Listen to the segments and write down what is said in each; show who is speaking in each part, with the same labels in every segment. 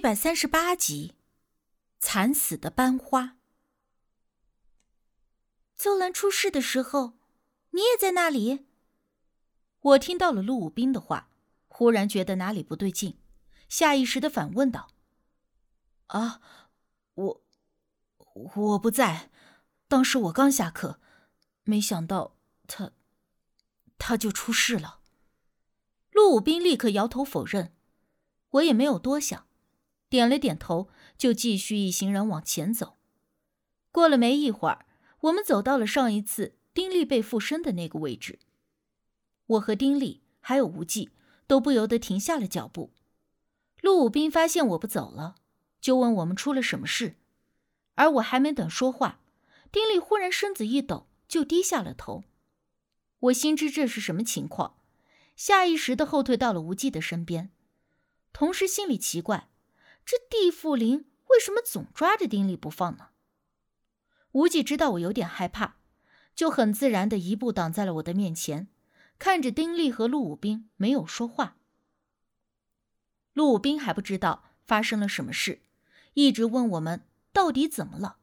Speaker 1: 一百三十八集，惨死的班花。邹兰出事的时候，你也在那里。我听到了陆武斌的话，忽然觉得哪里不对劲，下意识的反问道：“
Speaker 2: 啊，我我不在，当时我刚下课，没想到他他就出事了。”
Speaker 1: 陆武斌立刻摇头否认，我也没有多想。点了点头，就继续一行人往前走。过了没一会儿，我们走到了上一次丁力被附身的那个位置。我和丁力还有无忌都不由得停下了脚步。陆武斌发现我不走了，就问我们出了什么事。而我还没等说话，丁力忽然身子一抖，就低下了头。我心知这是什么情况，下意识的后退到了无忌的身边，同时心里奇怪。这地缚灵为什么总抓着丁力不放呢？无忌知道我有点害怕，就很自然的一步挡在了我的面前，看着丁力和陆武斌，没有说话。陆武斌还不知道发生了什么事，一直问我们到底怎么了。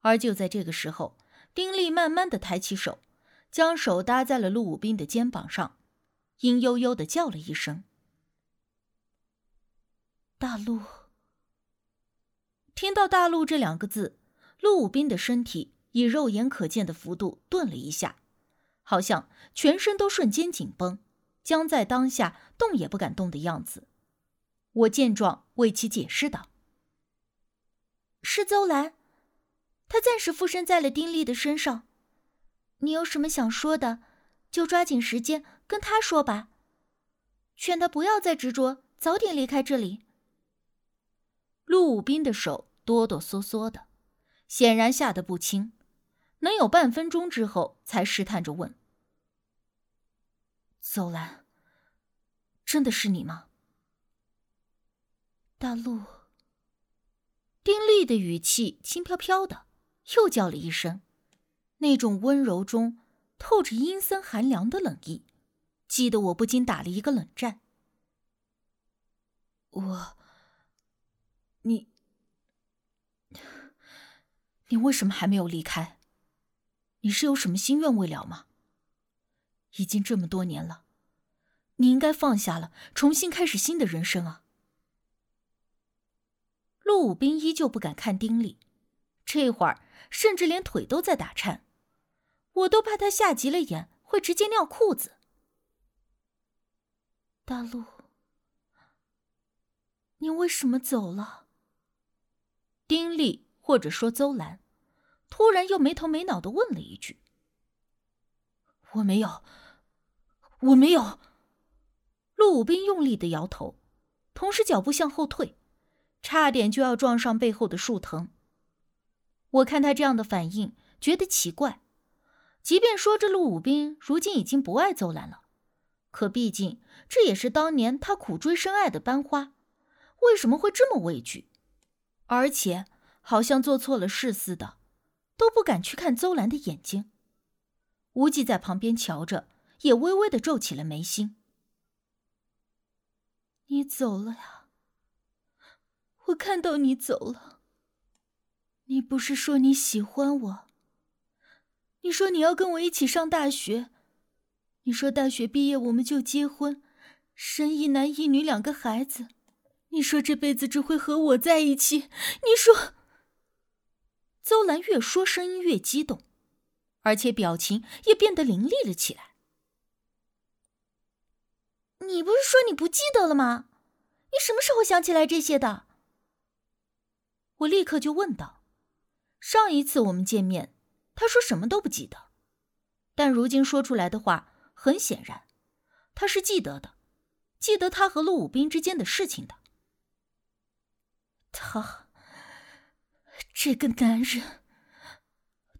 Speaker 1: 而就在这个时候，丁力慢慢的抬起手，将手搭在了陆武斌的肩膀上，阴悠悠的叫了一声。大陆。听到“大陆”这两个字，陆武斌的身体以肉眼可见的幅度顿了一下，好像全身都瞬间紧绷，僵在当下，动也不敢动的样子。我见状，为其解释道：“是邹兰，他暂时附身在了丁力的身上。你有什么想说的，就抓紧时间跟他说吧，劝他不要再执着，早点离开这里。”陆武斌的手哆哆嗦嗦的，显然吓得不轻，能有半分钟之后，才试探着问：“
Speaker 2: 邹兰，真的是你吗？”
Speaker 1: 大陆。丁力的语气轻飘飘的，又叫了一声，那种温柔中透着阴森寒凉的冷意，激得我不禁打了一个冷战。
Speaker 2: 我。你，你为什么还没有离开？你是有什么心愿未了吗？已经这么多年了，你应该放下了，重新开始新的人生啊！
Speaker 1: 陆武斌依旧不敢看丁力，这会儿甚至连腿都在打颤，我都怕他吓急了眼，会直接尿裤子。大陆，你为什么走了？丁力或者说邹兰，突然又没头没脑的问了一句：“
Speaker 2: 我没有，我没有。”
Speaker 1: 陆武斌用力的摇头，同时脚步向后退，差点就要撞上背后的树藤。我看他这样的反应，觉得奇怪。即便说这陆武斌如今已经不爱邹兰了，可毕竟这也是当年他苦追深爱的班花，为什么会这么畏惧？而且，好像做错了事似的，都不敢去看邹兰的眼睛。无忌在旁边瞧着，也微微的皱起了眉心。你走了呀？我看到你走了。你不是说你喜欢我？你说你要跟我一起上大学？你说大学毕业我们就结婚，生一男一女两个孩子？你说这辈子只会和我在一起。你说，邹兰越说声音越激动，而且表情也变得凌厉了起来。你不是说你不记得了吗？你什么时候想起来这些的？我立刻就问道。上一次我们见面，他说什么都不记得，但如今说出来的话，很显然，他是记得的，记得他和陆武斌之间的事情的。他，这个男人，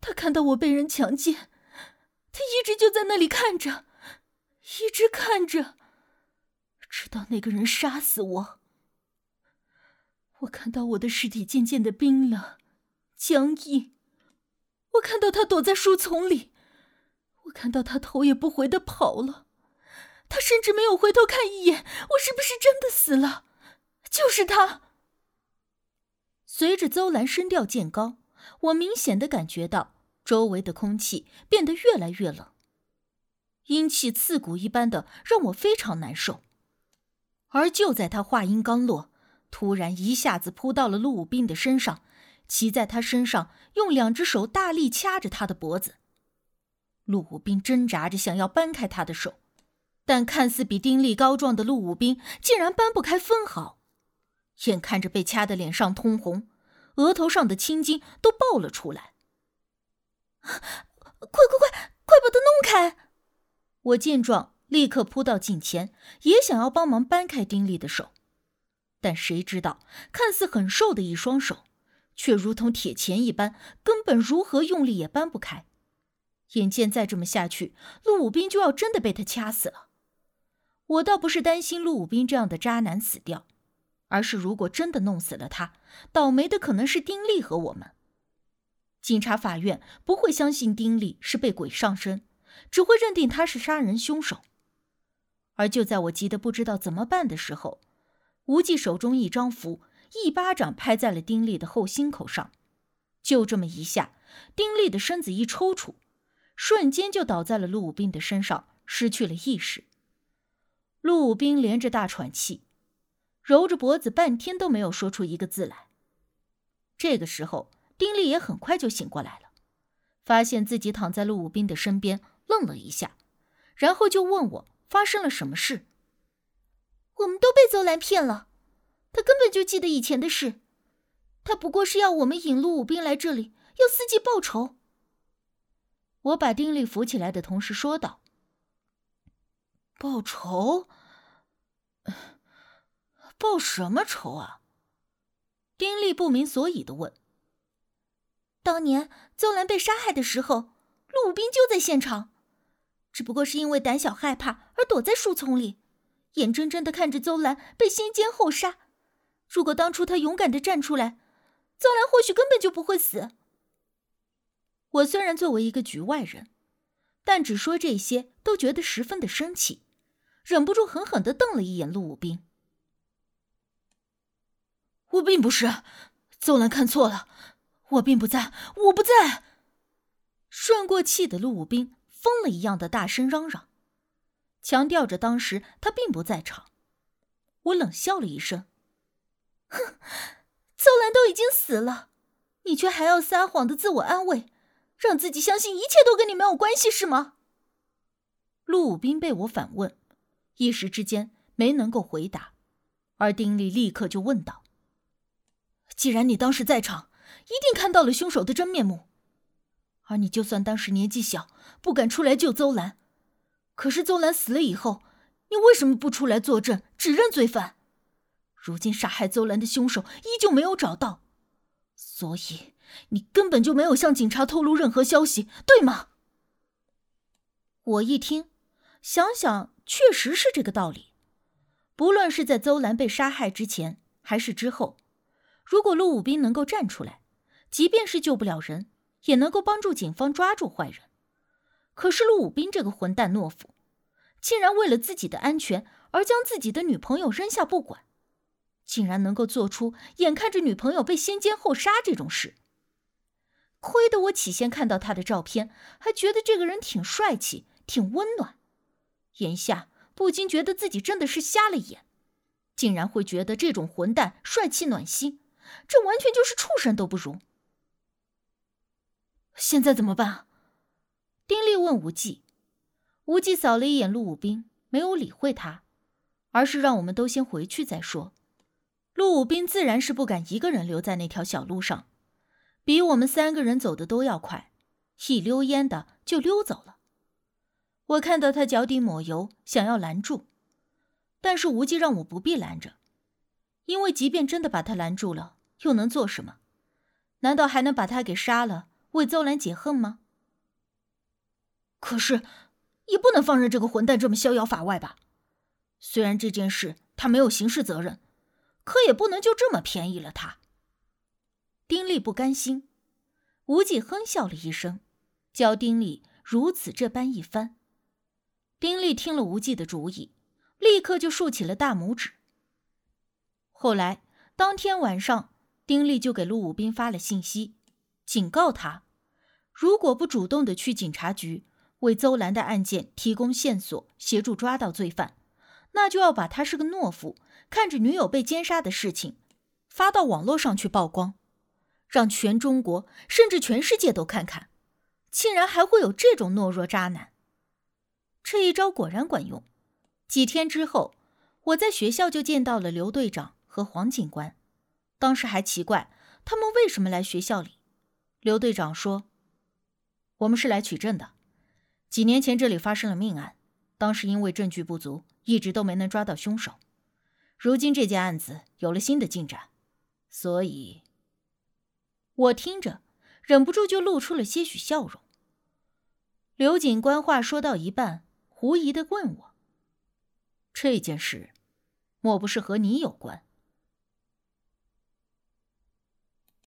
Speaker 1: 他看到我被人强奸，他一直就在那里看着，一直看着，直到那个人杀死我。我看到我的尸体渐渐的冰冷、僵硬，我看到他躲在树丛里，我看到他头也不回的跑了，他甚至没有回头看一眼，我是不是真的死了？就是他。随着邹兰声调渐高，我明显的感觉到周围的空气变得越来越冷，阴气刺骨一般的让我非常难受。而就在他话音刚落，突然一下子扑到了陆武斌的身上，骑在他身上，用两只手大力掐着他的脖子。陆武斌挣扎着想要搬开他的手，但看似比丁力高壮的陆武斌竟然搬不开分毫，眼看着被掐得脸上通红，额头上的青筋都爆了出来。快快快，快把他弄开！我见状。立刻扑到近前，也想要帮忙搬开丁力的手，但谁知道，看似很瘦的一双手，却如同铁钳一般，根本如何用力也搬不开。眼见再这么下去，陆武斌就要真的被他掐死了。我倒不是担心陆武斌这样的渣男死掉，而是如果真的弄死了他，倒霉的可能是丁力和我们。警察法院不会相信丁力是被鬼上身，只会认定他是杀人凶手。而就在我急得不知道怎么办的时候，无忌手中一张符，一巴掌拍在了丁力的后心口上。就这么一下，丁力的身子一抽搐，瞬间就倒在了陆武斌的身上，失去了意识。陆武斌连着大喘气，揉着脖子，半天都没有说出一个字来。这个时候，丁力也很快就醒过来了，发现自己躺在陆武斌的身边，愣了一下，然后就问我。发生了什么事？
Speaker 2: 我们都被邹兰骗了，他根本就记得以前的事，他不过是要我们引陆武兵来这里，要伺机报仇。
Speaker 1: 我把丁力扶起来的同时说道：“
Speaker 3: 报仇？报什么仇啊？”
Speaker 1: 丁力不明所以的问。
Speaker 2: 当年邹兰被杀害的时候，陆武兵就在现场。只不过是因为胆小害怕而躲在树丛里，眼睁睁的看着邹兰被先奸后杀。如果当初他勇敢的站出来，邹兰或许根本就不会死。
Speaker 1: 我虽然作为一个局外人，但只说这些都觉得十分的生气，忍不住狠狠的瞪了一眼陆武兵。
Speaker 3: 我并不是，邹兰看错了，我并不在，我不在。
Speaker 1: 顺过气的陆武兵。疯了一样的大声嚷嚷，强调着当时他并不在场。我冷笑了一声：“
Speaker 2: 哼，邹兰都已经死了，你却还要撒谎的自我安慰，让自己相信一切都跟你没有关系，是吗？”
Speaker 1: 陆武斌被我反问，一时之间没能够回答，而丁力立刻就问道：“
Speaker 3: 既然你当时在场，一定看到了凶手的真面目。”而你就算当时年纪小，不敢出来救邹兰，可是邹兰死了以后，你为什么不出来作证，指认罪犯？如今杀害邹兰的凶手依旧没有找到，所以你根本就没有向警察透露任何消息，对吗？
Speaker 1: 我一听，想想，确实是这个道理。不论是在邹兰被杀害之前，还是之后，如果陆武斌能够站出来，即便是救不了人。也能够帮助警方抓住坏人，可是陆武斌这个混蛋懦夫，竟然为了自己的安全而将自己的女朋友扔下不管，竟然能够做出眼看着女朋友被先奸后杀这种事。亏得我起先看到他的照片，还觉得这个人挺帅气、挺温暖，眼下不禁觉得自己真的是瞎了眼，竟然会觉得这种混蛋帅气暖心，这完全就是畜生都不如。
Speaker 3: 现在怎么办？
Speaker 1: 丁力问无忌。无忌扫了一眼陆武兵，没有理会他，而是让我们都先回去再说。陆武兵自然是不敢一个人留在那条小路上，比我们三个人走的都要快，一溜烟的就溜走了。我看到他脚底抹油，想要拦住，但是无忌让我不必拦着，因为即便真的把他拦住了，又能做什么？难道还能把他给杀了？为邹兰解恨吗？
Speaker 3: 可是，也不能放任这个混蛋这么逍遥法外吧？虽然这件事他没有刑事责任，可也不能就这么便宜了他。
Speaker 1: 丁力不甘心，无忌哼笑了一声，教丁力如此这般一番。丁力听了无忌的主意，立刻就竖起了大拇指。后来，当天晚上。丁力就给陆武斌发了信息，警告他，如果不主动的去警察局为邹兰的案件提供线索，协助抓到罪犯，那就要把他是个懦夫，看着女友被奸杀的事情发到网络上去曝光，让全中国甚至全世界都看看，竟然还会有这种懦弱渣男。这一招果然管用。几天之后，我在学校就见到了刘队长和黄警官。当时还奇怪他们为什么来学校里。刘队长说：“我们是来取证的。几年前这里发生了命案，当时因为证据不足，一直都没能抓到凶手。如今这件案子有了新的进展，所以……”我听着，忍不住就露出了些许笑容。刘警官话说到一半，狐疑的问我。这件事，莫不是和你有关？